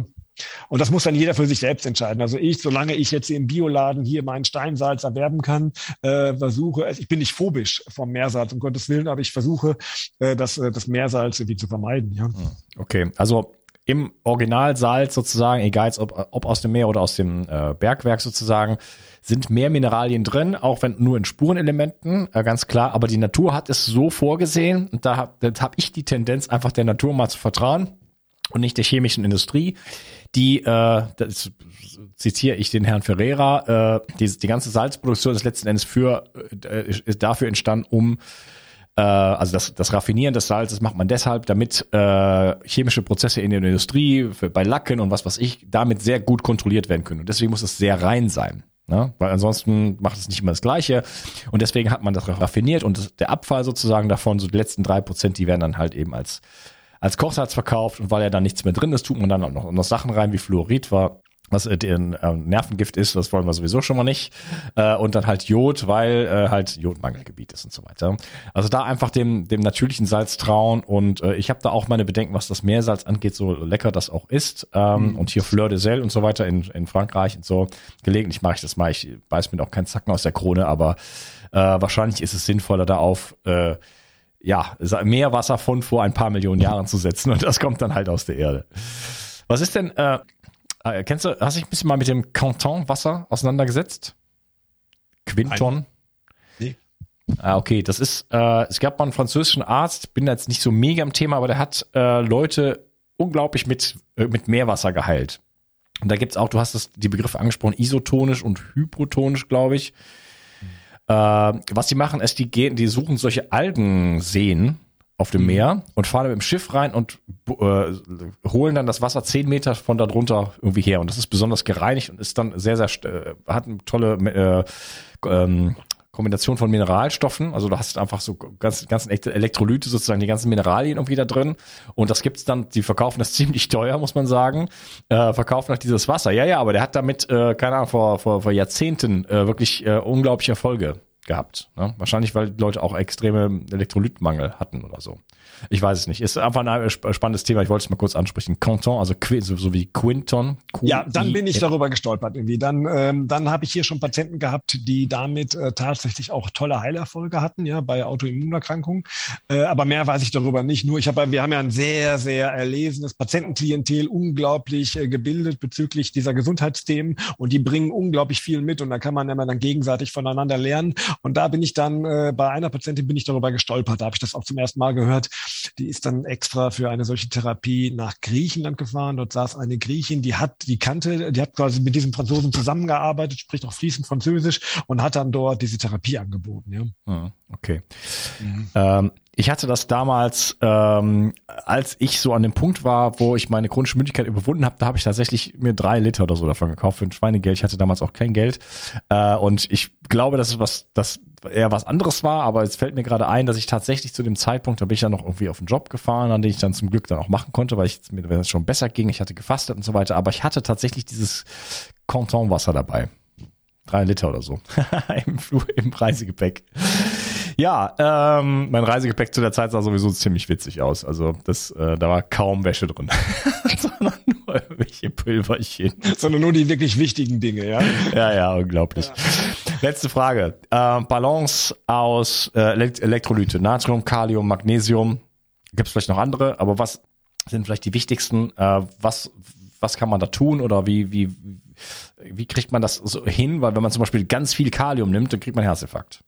und das muss dann jeder für sich selbst entscheiden. Also ich, solange ich jetzt im Bioladen hier meinen Steinsalz erwerben kann, äh, versuche, ich bin nicht phobisch vom Meersalz, um Gottes Willen, aber ich versuche, äh, das, äh, das Meersalz irgendwie zu vermeiden. Ja. Hm, okay, also im Originalsalz sozusagen, egal ob, ob aus dem Meer oder aus dem äh, Bergwerk sozusagen, sind mehr Mineralien drin, auch wenn nur in Spurenelementen, äh, ganz klar. Aber die Natur hat es so vorgesehen und da habe hab ich die Tendenz, einfach der Natur mal zu vertrauen und nicht der chemischen Industrie die, äh, das zitiere ich den Herrn Ferreira, äh, die, die ganze Salzproduktion ist letzten Endes für, äh, ist dafür entstanden, um äh, also das, das Raffinieren des Salzes macht man deshalb, damit äh, chemische Prozesse in der Industrie, für, bei Lacken und was weiß ich, damit sehr gut kontrolliert werden können. Und deswegen muss es sehr rein sein. Ne? Weil ansonsten macht es nicht immer das Gleiche. Und deswegen hat man das raffiniert und das, der Abfall sozusagen davon, so die letzten drei Prozent, die werden dann halt eben als als Kochsalz verkauft und weil ja da nichts mehr drin ist, tut man dann auch noch, noch Sachen rein wie Fluorid war was äh, ein äh, Nervengift ist, das wollen wir sowieso schon mal nicht. Äh, und dann halt Jod, weil äh, halt Jodmangelgebiet ist und so weiter. Also da einfach dem, dem natürlichen Salz trauen und äh, ich habe da auch meine Bedenken, was das Meersalz angeht, so lecker das auch ist. Ähm, mhm. Und hier Fleur de Sel und so weiter in, in Frankreich und so. Gelegentlich mache ich das mal. Ich beiß mir auch keinen Zacken aus der Krone, aber äh, wahrscheinlich ist es sinnvoller, da auf äh, ja, Meerwasser von vor ein paar Millionen Jahren zu setzen und das kommt dann halt aus der Erde. Was ist denn, äh, äh kennst du, hast du dich ein bisschen mal mit dem Canton-Wasser auseinandergesetzt? Quinton? Nee. Ah, okay, das ist, äh, es gab mal einen französischen Arzt, bin da jetzt nicht so mega im Thema, aber der hat äh, Leute unglaublich mit, äh, mit Meerwasser geheilt. Und da gibt's auch, du hast das, die Begriffe angesprochen, isotonisch und hypotonisch, glaube ich. Äh, was die machen, ist, die gehen, die suchen solche Algenseen auf dem mhm. Meer und fahren mit dem Schiff rein und äh, holen dann das Wasser zehn Meter von da drunter irgendwie her. Und das ist besonders gereinigt und ist dann sehr, sehr, äh, hat eine tolle äh, ähm, Kombination von Mineralstoffen. Also du hast einfach so ganz, ganzen Elektrolyte, sozusagen die ganzen Mineralien irgendwie da drin. Und das gibt's dann, die verkaufen das ziemlich teuer, muss man sagen. Äh, verkaufen auch dieses Wasser. Ja, ja, aber der hat damit, äh, keine Ahnung, vor, vor, vor Jahrzehnten äh, wirklich äh, unglaubliche Erfolge gehabt. Ne? Wahrscheinlich, weil die Leute auch extreme Elektrolytmangel hatten oder so. Ich weiß es nicht. Ist einfach ein spannendes Thema. Ich wollte es mal kurz ansprechen. Canton, also so, so wie Quinton. ja, dann bin ich darüber gestolpert irgendwie. Dann, ähm, dann habe ich hier schon Patienten gehabt, die damit äh, tatsächlich auch tolle Heilerfolge hatten, ja, bei Autoimmunerkrankungen. Äh, aber mehr weiß ich darüber nicht. Nur ich habe, wir haben ja ein sehr, sehr erlesenes Patientenklientel, unglaublich äh, gebildet bezüglich dieser Gesundheitsthemen und die bringen unglaublich viel mit und da kann man immer dann gegenseitig voneinander lernen. Und da bin ich dann äh, bei einer Patientin bin ich darüber gestolpert. Da habe ich das auch zum ersten Mal gehört die ist dann extra für eine solche Therapie nach Griechenland gefahren. Dort saß eine Griechin, die hat, die kannte, die hat quasi mit diesem Franzosen zusammengearbeitet, spricht auch fließend Französisch und hat dann dort diese Therapie angeboten. Ja. Ah, okay. Mhm. Ähm, ich hatte das damals, ähm, als ich so an dem Punkt war, wo ich meine chronische Müdigkeit überwunden habe, da habe ich tatsächlich mir drei Liter oder so davon gekauft für ein Schweinegeld. Ich hatte damals auch kein Geld. Äh, und ich glaube, das ist was, das eher was anderes war, aber es fällt mir gerade ein, dass ich tatsächlich zu dem Zeitpunkt, da bin ich dann noch irgendwie auf den Job gefahren, an den ich dann zum Glück dann auch machen konnte, weil ich mir das schon besser ging, ich hatte gefastet und so weiter, aber ich hatte tatsächlich dieses Canton-Wasser dabei. Drei Liter oder so. Im, Im Reisegepäck. Ja, ähm, mein Reisegepäck zu der Zeit sah sowieso ziemlich witzig aus. Also das, äh, da war kaum Wäsche drin, sondern nur irgendwelche Pülverchen. Sondern nur die wirklich wichtigen Dinge, ja? Ja, ja, unglaublich. Ja. Letzte Frage. Äh, Balance aus äh, Elektrolyte, Natrium, Kalium, Magnesium. Gibt es vielleicht noch andere, aber was sind vielleicht die wichtigsten? Äh, was, was kann man da tun oder wie, wie, wie kriegt man das so hin? Weil wenn man zum Beispiel ganz viel Kalium nimmt, dann kriegt man Herzinfarkt.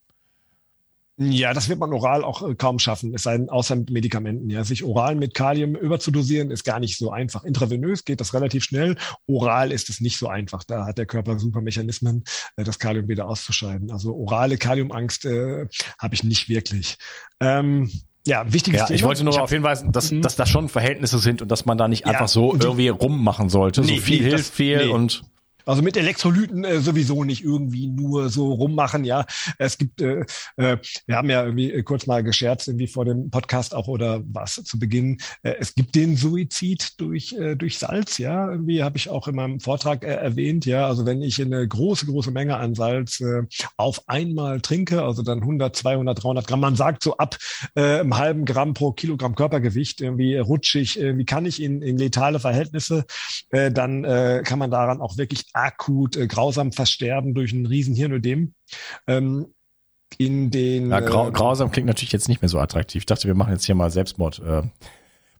Ja, das wird man oral auch äh, kaum schaffen, es sei denn, außer mit Medikamenten. Ja, sich oral mit Kalium überzudosieren ist gar nicht so einfach. Intravenös geht das relativ schnell. Oral ist es nicht so einfach. Da hat der Körper super Mechanismen, äh, das Kalium wieder auszuscheiden. Also orale Kaliumangst äh, habe ich nicht wirklich. Ähm, ja, wichtiges ja, Thema. Ich wollte nur darauf hinweisen, dass, mhm. dass da schon Verhältnisse sind und dass man da nicht ja, einfach so irgendwie rummachen sollte. Nee, so viel nee, hilft viel nee. und Also mit Elektrolyten äh, sowieso nicht irgendwie nur so rummachen, ja. Es gibt, äh, äh, wir haben ja irgendwie äh, kurz mal gescherzt, irgendwie vor dem Podcast auch oder was zu Beginn. Äh, es gibt den Suizid durch, äh, durch Salz, ja. Irgendwie habe ich auch in meinem Vortrag äh, erwähnt, ja. Also wenn ich eine große, große Menge an Salz äh, auf einmal trinke, also dann 100, 200, 300 Gramm, man sagt so ab äh, einem halben Gramm pro Kilogramm Körpergewicht, irgendwie rutschig, wie kann ich in, in letale Verhältnisse, äh, dann äh, kann man daran auch wirklich akut äh, grausam versterben durch ein riesen Hirnödem. Ähm, in den ja, grau, äh, grausam klingt natürlich jetzt nicht mehr so attraktiv. Ich dachte, wir machen jetzt hier mal Selbstmord. Äh,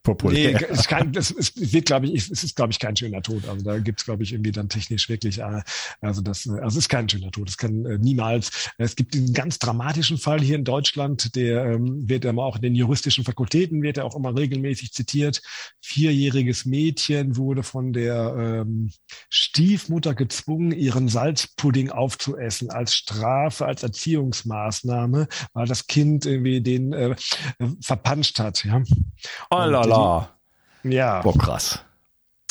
populär. Nee, es, kann, das ist, wird, glaube ich, es ist, glaube ich, kein schöner Tod. Also da gibt's glaube ich, irgendwie dann technisch wirklich, äh, also das, also es ist kein schöner Tod. Es kann äh, niemals. Es gibt diesen ganz dramatischen Fall hier in Deutschland, der ähm, wird immer auch in den juristischen Fakultäten wird er auch immer regelmäßig zitiert. Vierjähriges Mädchen wurde von der ähm, Stiefmutter gezwungen, ihren Salzpudding aufzuessen als Strafe, als Erziehungsmaßnahme, weil das Kind irgendwie den äh, verpanscht hat. Ja. Oh, Lala. Ja. Boah, krass.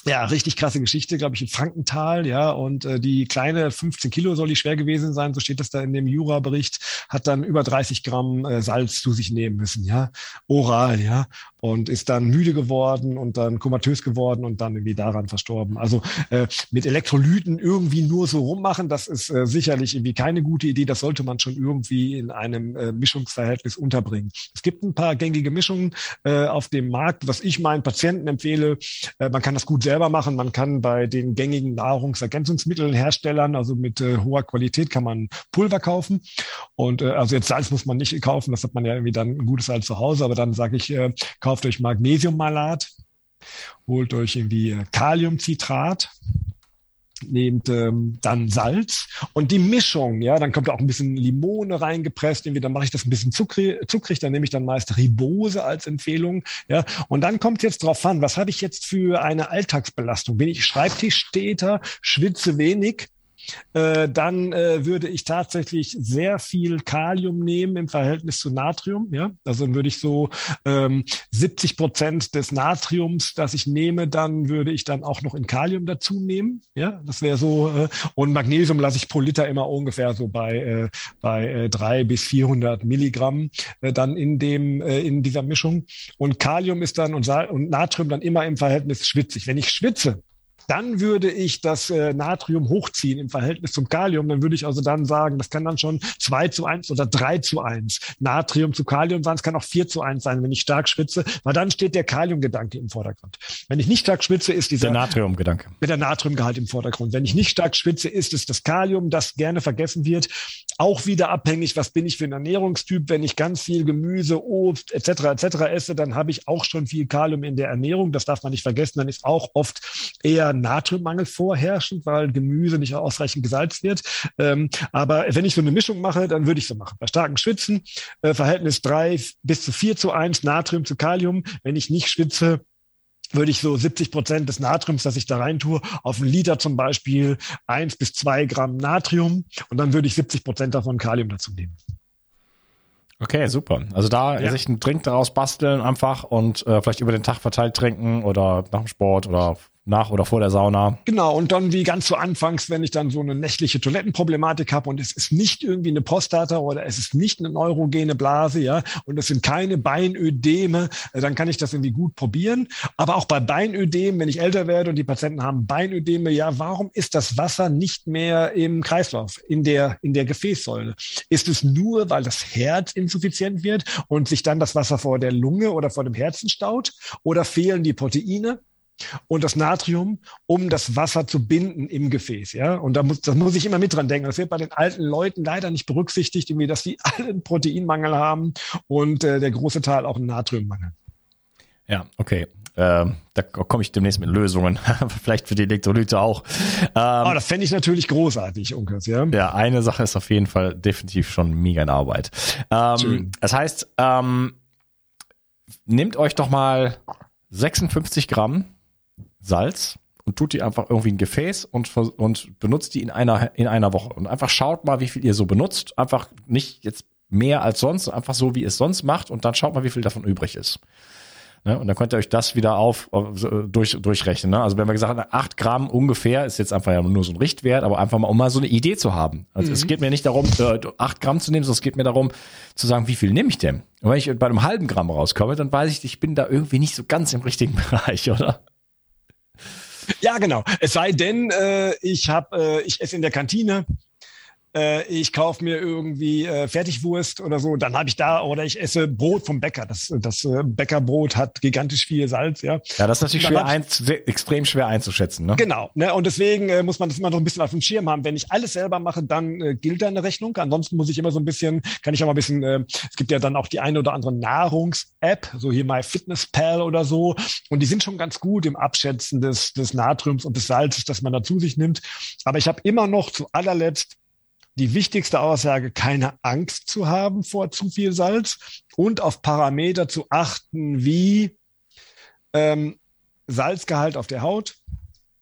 Ja, richtig krasse Geschichte, glaube ich, in Frankenthal, ja. Und äh, die kleine 15 Kilo soll die schwer gewesen sein, so steht das da in dem Jura-Bericht, hat dann über 30 Gramm äh, Salz zu sich nehmen müssen, ja. Oral, ja und ist dann müde geworden und dann komatös geworden und dann irgendwie daran verstorben. Also äh, mit Elektrolyten irgendwie nur so rummachen, das ist äh, sicherlich irgendwie keine gute Idee. Das sollte man schon irgendwie in einem äh, Mischungsverhältnis unterbringen. Es gibt ein paar gängige Mischungen äh, auf dem Markt, was ich meinen Patienten empfehle. Äh, man kann das gut selber machen. Man kann bei den gängigen Nahrungsergänzungsmittelherstellern, also mit äh, hoher Qualität, kann man Pulver kaufen. Und äh, also jetzt Salz muss man nicht kaufen, das hat man ja irgendwie dann ein gutes Salz zu Hause. Aber dann sage ich, äh, kauft euch Magnesiummalat, holt euch irgendwie äh, Kaliumcitrat, nehmt ähm, dann Salz und die Mischung, ja, dann kommt auch ein bisschen Limone reingepresst, irgendwie, dann mache ich das ein bisschen zuckrig, zuckrig, dann nehme ich dann meist Ribose als Empfehlung, ja, und dann kommt jetzt drauf an, was habe ich jetzt für eine Alltagsbelastung? Bin ich Schreibtischstäter, schwitze wenig, äh, dann äh, würde ich tatsächlich sehr viel Kalium nehmen im Verhältnis zu Natrium. Ja, also dann würde ich so ähm, 70 Prozent des Natriums, das ich nehme, dann würde ich dann auch noch in Kalium dazu nehmen. Ja, das wäre so. Äh, und Magnesium lasse ich pro Liter immer ungefähr so bei äh, bei äh, drei bis 400 Milligramm äh, dann in dem äh, in dieser Mischung. Und Kalium ist dann und, und Natrium dann immer im Verhältnis schwitzig. Wenn ich schwitze, dann würde ich das äh, Natrium hochziehen im Verhältnis zum Kalium. Dann würde ich also dann sagen, das kann dann schon zwei zu eins oder drei zu eins Natrium zu Kalium sein. Es kann auch vier zu eins sein, wenn ich stark schwitze, weil dann steht der Kaliumgedanke im Vordergrund. Wenn ich nicht stark schwitze, ist dieser der Natriumgedanke. Mit der Natriumgehalt im Vordergrund. Wenn ich nicht stark schwitze, ist es das Kalium, das gerne vergessen wird. Auch wieder abhängig, was bin ich für ein Ernährungstyp. Wenn ich ganz viel Gemüse, Obst etc. etc. esse, dann habe ich auch schon viel Kalium in der Ernährung. Das darf man nicht vergessen. Dann ist auch oft eher Natriummangel vorherrschend, weil Gemüse nicht ausreichend gesalzt wird. Ähm, aber wenn ich so eine Mischung mache, dann würde ich so machen. Bei starken Schwitzen, äh, Verhältnis drei bis zu vier zu eins Natrium zu Kalium. Wenn ich nicht schwitze, würde ich so 70 Prozent des Natriums, das ich da rein tue, auf einen Liter zum Beispiel eins bis zwei Gramm Natrium und dann würde ich 70 Prozent davon Kalium dazu nehmen. Okay, super. Also da ja. sich einen Drink daraus basteln einfach und äh, vielleicht über den Tag verteilt trinken oder nach dem Sport oder nach oder vor der Sauna. Genau, und dann wie ganz zu Anfangs, wenn ich dann so eine nächtliche Toilettenproblematik habe und es ist nicht irgendwie eine Prostata oder es ist nicht eine neurogene Blase, ja, und es sind keine Beinödeme, äh, dann kann ich das irgendwie gut probieren. Aber auch bei Beinödem, wenn ich älter werde und die Patienten haben Beinödeme, ja, warum ist das Wasser nicht mehr im Kreislauf, in der, in der Gefäßsäule? Ist es nur, weil das Herz insuffizient wird und sich dann das Wasser vor der Lunge oder vor dem Herzen staut? Oder fehlen die Proteine? Und das Natrium, um das Wasser zu binden im Gefäß. Ja, und da muss, das muss ich immer mit dran denken. Das wird bei den alten Leuten leider nicht berücksichtigt, irgendwie, dass sie alle einen Proteinmangel haben und äh, der große Teil auch einen Natriummangel. Ja, okay. Ähm, da komme ich demnächst mit Lösungen. Vielleicht für die Elektrolyte auch. Ähm, oh, das fände ich natürlich großartig, Unkers, ja. Ja, eine Sache ist auf jeden Fall definitiv schon mega in Arbeit. Ähm, das heißt, ähm, nehmt euch doch mal 56 Gramm Salz und tut die einfach irgendwie in ein Gefäß und, und benutzt die in einer, in einer Woche. Und einfach schaut mal, wie viel ihr so benutzt. Einfach nicht jetzt mehr als sonst, einfach so, wie es sonst macht und dann schaut mal, wie viel davon übrig ist. Ne? Und dann könnt ihr euch das wieder auf, durch, durchrechnen. Ne? Also wenn wir gesagt haben, acht Gramm ungefähr ist jetzt einfach ja nur so ein Richtwert, aber einfach mal, um mal so eine Idee zu haben. Also mhm. es geht mir nicht darum, äh, acht Gramm zu nehmen, sondern es geht mir darum, zu sagen, wie viel nehme ich denn? Und wenn ich bei einem halben Gramm rauskomme, dann weiß ich, ich bin da irgendwie nicht so ganz im richtigen Bereich, oder? Ja, genau. Es sei denn, äh, ich habe, äh, ich esse in der Kantine äh, ich kaufe mir irgendwie äh, Fertigwurst oder so, dann habe ich da oder ich esse Brot vom Bäcker. Das, das äh, Bäckerbrot hat gigantisch viel Salz, ja. Ja, das ist natürlich schwer ein, extrem schwer einzuschätzen, ne? Genau, ne? Und deswegen äh, muss man das immer noch ein bisschen auf dem Schirm haben. Wenn ich alles selber mache, dann äh, gilt da eine Rechnung. Ansonsten muss ich immer so ein bisschen, kann ich auch mal ein bisschen, äh, es gibt ja dann auch die eine oder andere Nahrungs-App, so hier mal FitnessPal oder so. Und die sind schon ganz gut im Abschätzen des, des Natriums und des Salzes, das man da zu sich nimmt. Aber ich habe immer noch zu allerletzt die wichtigste Aussage, keine Angst zu haben vor zu viel Salz und auf Parameter zu achten wie ähm, Salzgehalt auf der Haut,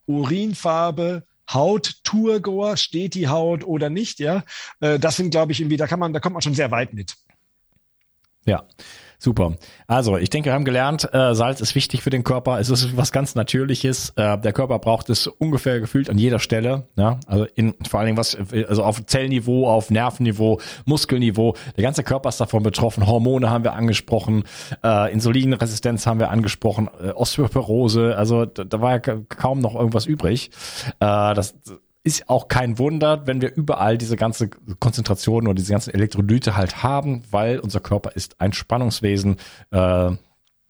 Urinfarbe, Hautturgor, steht die Haut oder nicht, ja. Äh, das sind, glaube ich, irgendwie, da kann man, da kommt man schon sehr weit mit. Ja. Super. Also, ich denke, wir haben gelernt, äh, Salz ist wichtig für den Körper. Es ist was ganz Natürliches. Äh, der Körper braucht es ungefähr gefühlt an jeder Stelle. Ja? Also in, vor allen Dingen was, also auf Zellniveau, auf Nervenniveau, Muskelniveau. Der ganze Körper ist davon betroffen. Hormone haben wir angesprochen, äh, Insulinresistenz haben wir angesprochen, äh, Osteoporose. Also da, da war ja kaum noch irgendwas übrig. Äh, das ist auch kein Wunder, wenn wir überall diese ganze Konzentration oder diese ganzen Elektrolyte halt haben, weil unser Körper ist ein Spannungswesen. Äh,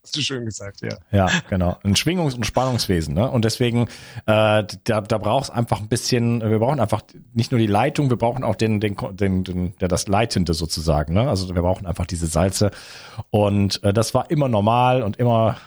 Hast du schön gesagt, ja. Ja, genau. Ein Schwingungs- und Spannungswesen. Ne? Und deswegen, äh, da, da braucht es einfach ein bisschen, wir brauchen einfach nicht nur die Leitung, wir brauchen auch den, den, den, den ja, das Leitende sozusagen. Ne? Also wir brauchen einfach diese Salze. Und äh, das war immer normal und immer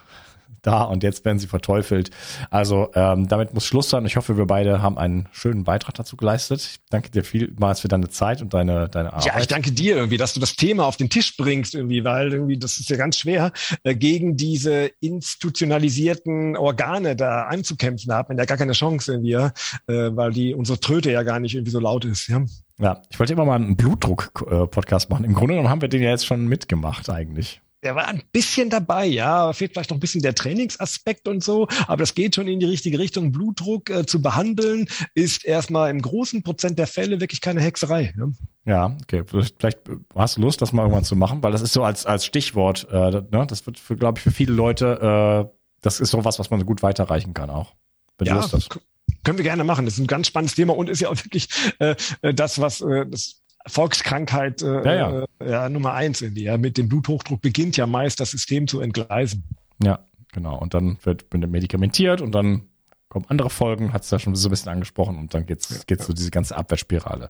da und jetzt werden sie verteufelt. Also ähm, damit muss Schluss sein. Ich hoffe, wir beide haben einen schönen Beitrag dazu geleistet. Ich danke dir vielmals für deine Zeit und deine, deine Arbeit. Ja, ich danke dir irgendwie, dass du das Thema auf den Tisch bringst irgendwie, weil irgendwie das ist ja ganz schwer, äh, gegen diese institutionalisierten Organe da anzukämpfen. Da hat man ja gar keine Chance irgendwie, äh, weil die unsere Tröte ja gar nicht irgendwie so laut ist. Ja. Ja, ich wollte immer mal einen Blutdruck-Podcast machen. Im Grunde genommen haben wir den ja jetzt schon mitgemacht eigentlich. Der war ein bisschen dabei, ja. Fehlt vielleicht noch ein bisschen der Trainingsaspekt und so, aber das geht schon in die richtige Richtung. Blutdruck äh, zu behandeln ist erstmal im großen Prozent der Fälle wirklich keine Hexerei. Ne? Ja, okay. Vielleicht hast du Lust, das mal irgendwann zu machen, weil das ist so als, als Stichwort, äh, ne? das wird, glaube ich, für viele Leute, äh, das ist so was, was man gut weiterreichen kann auch. Wenn ja, du Lust hast. Können wir gerne machen. Das ist ein ganz spannendes Thema und ist ja auch wirklich äh, äh das, was äh, das Volkskrankheit äh, ja, ja. Äh, ja, Nummer eins in die. Ja. Mit dem Bluthochdruck beginnt ja meist das System zu entgleisen. Ja, genau. Und dann wird medikamentiert und dann kommen andere Folgen, hat es ja schon so ein bisschen angesprochen und dann geht's, ja, geht's so diese ganze Abwehrspirale.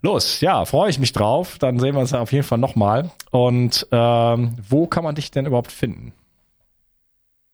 Los, ja, freue ich mich drauf. Dann sehen wir uns auf jeden Fall nochmal. Und ähm, wo kann man dich denn überhaupt finden?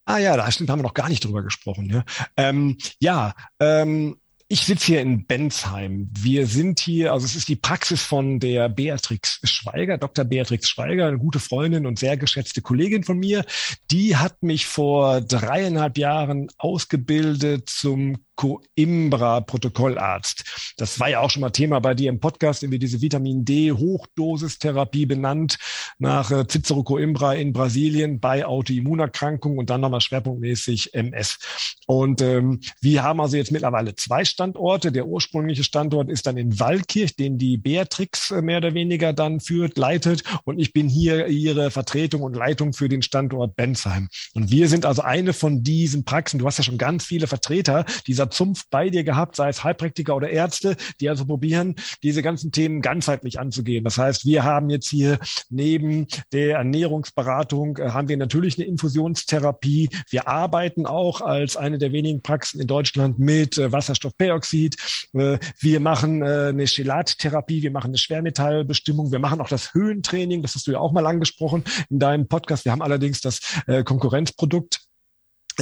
Ah ja, da stimmt, haben wir noch gar nicht drüber gesprochen. Ja, ähm, ja ähm, ich sitze hier in Bensheim. Wir sind hier, also es ist die Praxis von der Beatrix Schweiger, Dr. Beatrix Schweiger, eine gute Freundin und sehr geschätzte Kollegin von mir. Die hat mich vor dreieinhalb Jahren ausgebildet zum Coimbra-Protokollarzt. Das war ja auch schon mal Thema bei dir im Podcast, irgendwie diese Vitamin D-Hochdosistherapie benannt nach äh, Cicero Coimbra in Brasilien bei Autoimmunerkrankungen und dann nochmal schwerpunktmäßig MS. Und ähm, wir haben also jetzt mittlerweile zwei Standorte. Der ursprüngliche Standort ist dann in Waldkirch, den die Beatrix äh, mehr oder weniger dann führt, leitet. Und ich bin hier ihre Vertretung und Leitung für den Standort Bensheim. Und wir sind also eine von diesen Praxen. Du hast ja schon ganz viele Vertreter dieser Zunft bei dir gehabt, sei es Heilpraktiker oder Ärzte, die also probieren, diese ganzen Themen ganzheitlich anzugehen. Das heißt, wir haben jetzt hier neben der Ernährungsberatung äh, haben wir natürlich eine Infusionstherapie. Wir arbeiten auch als eine der wenigen Praxen in Deutschland mit äh, Wasserstoffperoxid. Äh, wir machen äh, eine Chelattherapie, wir machen eine Schwermetallbestimmung, wir machen auch das Höhentraining, das hast du ja auch mal angesprochen in deinem Podcast. Wir haben allerdings das äh, Konkurrenzprodukt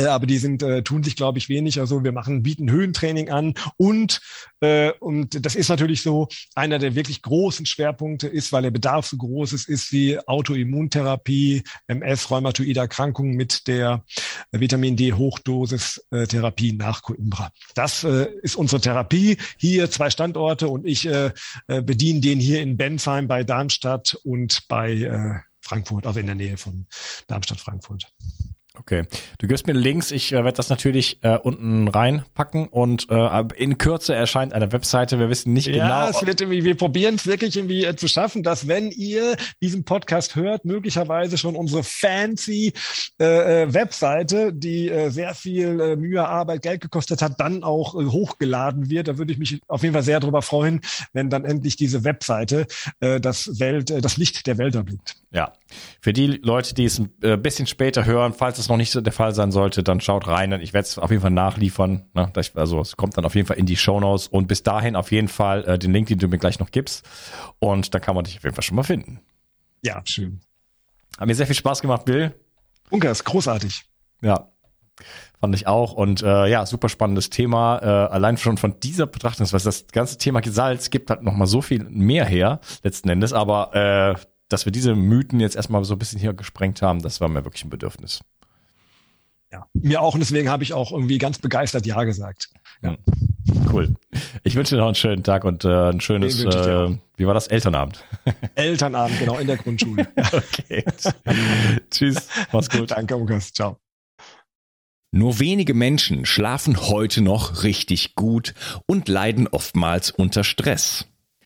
aber die sind äh, tun sich glaube ich wenig. Also wir machen bieten Höhentraining an. Und äh, und das ist natürlich so einer der wirklich großen Schwerpunkte ist weil der Bedarf so groß ist ist die Autoimmuntherapie MS rheumatoide Erkrankungen mit der Vitamin D Hochdosis äh, Therapie nach Coimbra. Das äh, ist unsere Therapie. Hier zwei Standorte und ich äh, äh, bediene den hier in Bensheim bei Darmstadt und bei äh, Frankfurt, also in der Nähe von Darmstadt-Frankfurt. Okay. Du gibst mir Links, ich äh, werde das natürlich äh, unten reinpacken und äh, in Kürze erscheint eine Webseite. Wir wissen nicht ja, genau. Ja, es wird irgendwie, wir probieren es wirklich irgendwie äh, zu schaffen, dass wenn ihr diesen Podcast hört, möglicherweise schon unsere fancy äh, äh Webseite, die äh, sehr viel äh, Mühe, Arbeit, Geld gekostet hat, dann auch äh, hochgeladen wird. Da würde ich mich auf jeden Fall sehr darüber freuen, wenn dann endlich diese Webseite äh, das Welt, äh, das Licht der Welt erblickt. Ja. Für die Leute, die es ein äh, bisschen später hören, falls es noch nicht so der Fall sein sollte, dann schaut rein. Ich werde es auf jeden Fall nachliefern. Ne? Also es kommt dann auf jeden Fall in die Show Notes und bis dahin auf jeden Fall äh, den Link, den du mir gleich noch gibst. Und dann kann man dich auf jeden Fall schon mal finden. Ja, schön. Hat mir sehr viel Spaß gemacht, Bill. Unker ist großartig. Ja, fand ich auch. Und äh, ja, super spannendes Thema. Äh, allein schon von dieser Betrachtungsweise, das ganze Thema Salz gibt halt noch mal so viel mehr her, letzten Endes. Aber äh, dass wir diese Mythen jetzt erstmal so ein bisschen hier gesprengt haben, das war mir wirklich ein Bedürfnis. Ja, mir auch und deswegen habe ich auch irgendwie ganz begeistert Ja gesagt. Ja. Cool. Ich wünsche dir noch einen schönen Tag und äh, ein schönes, äh, wie war das, Elternabend? Elternabend, genau, in der Grundschule. okay. Tschüss, mach's gut. Danke, Lukas. Ciao. Nur wenige Menschen schlafen heute noch richtig gut und leiden oftmals unter Stress.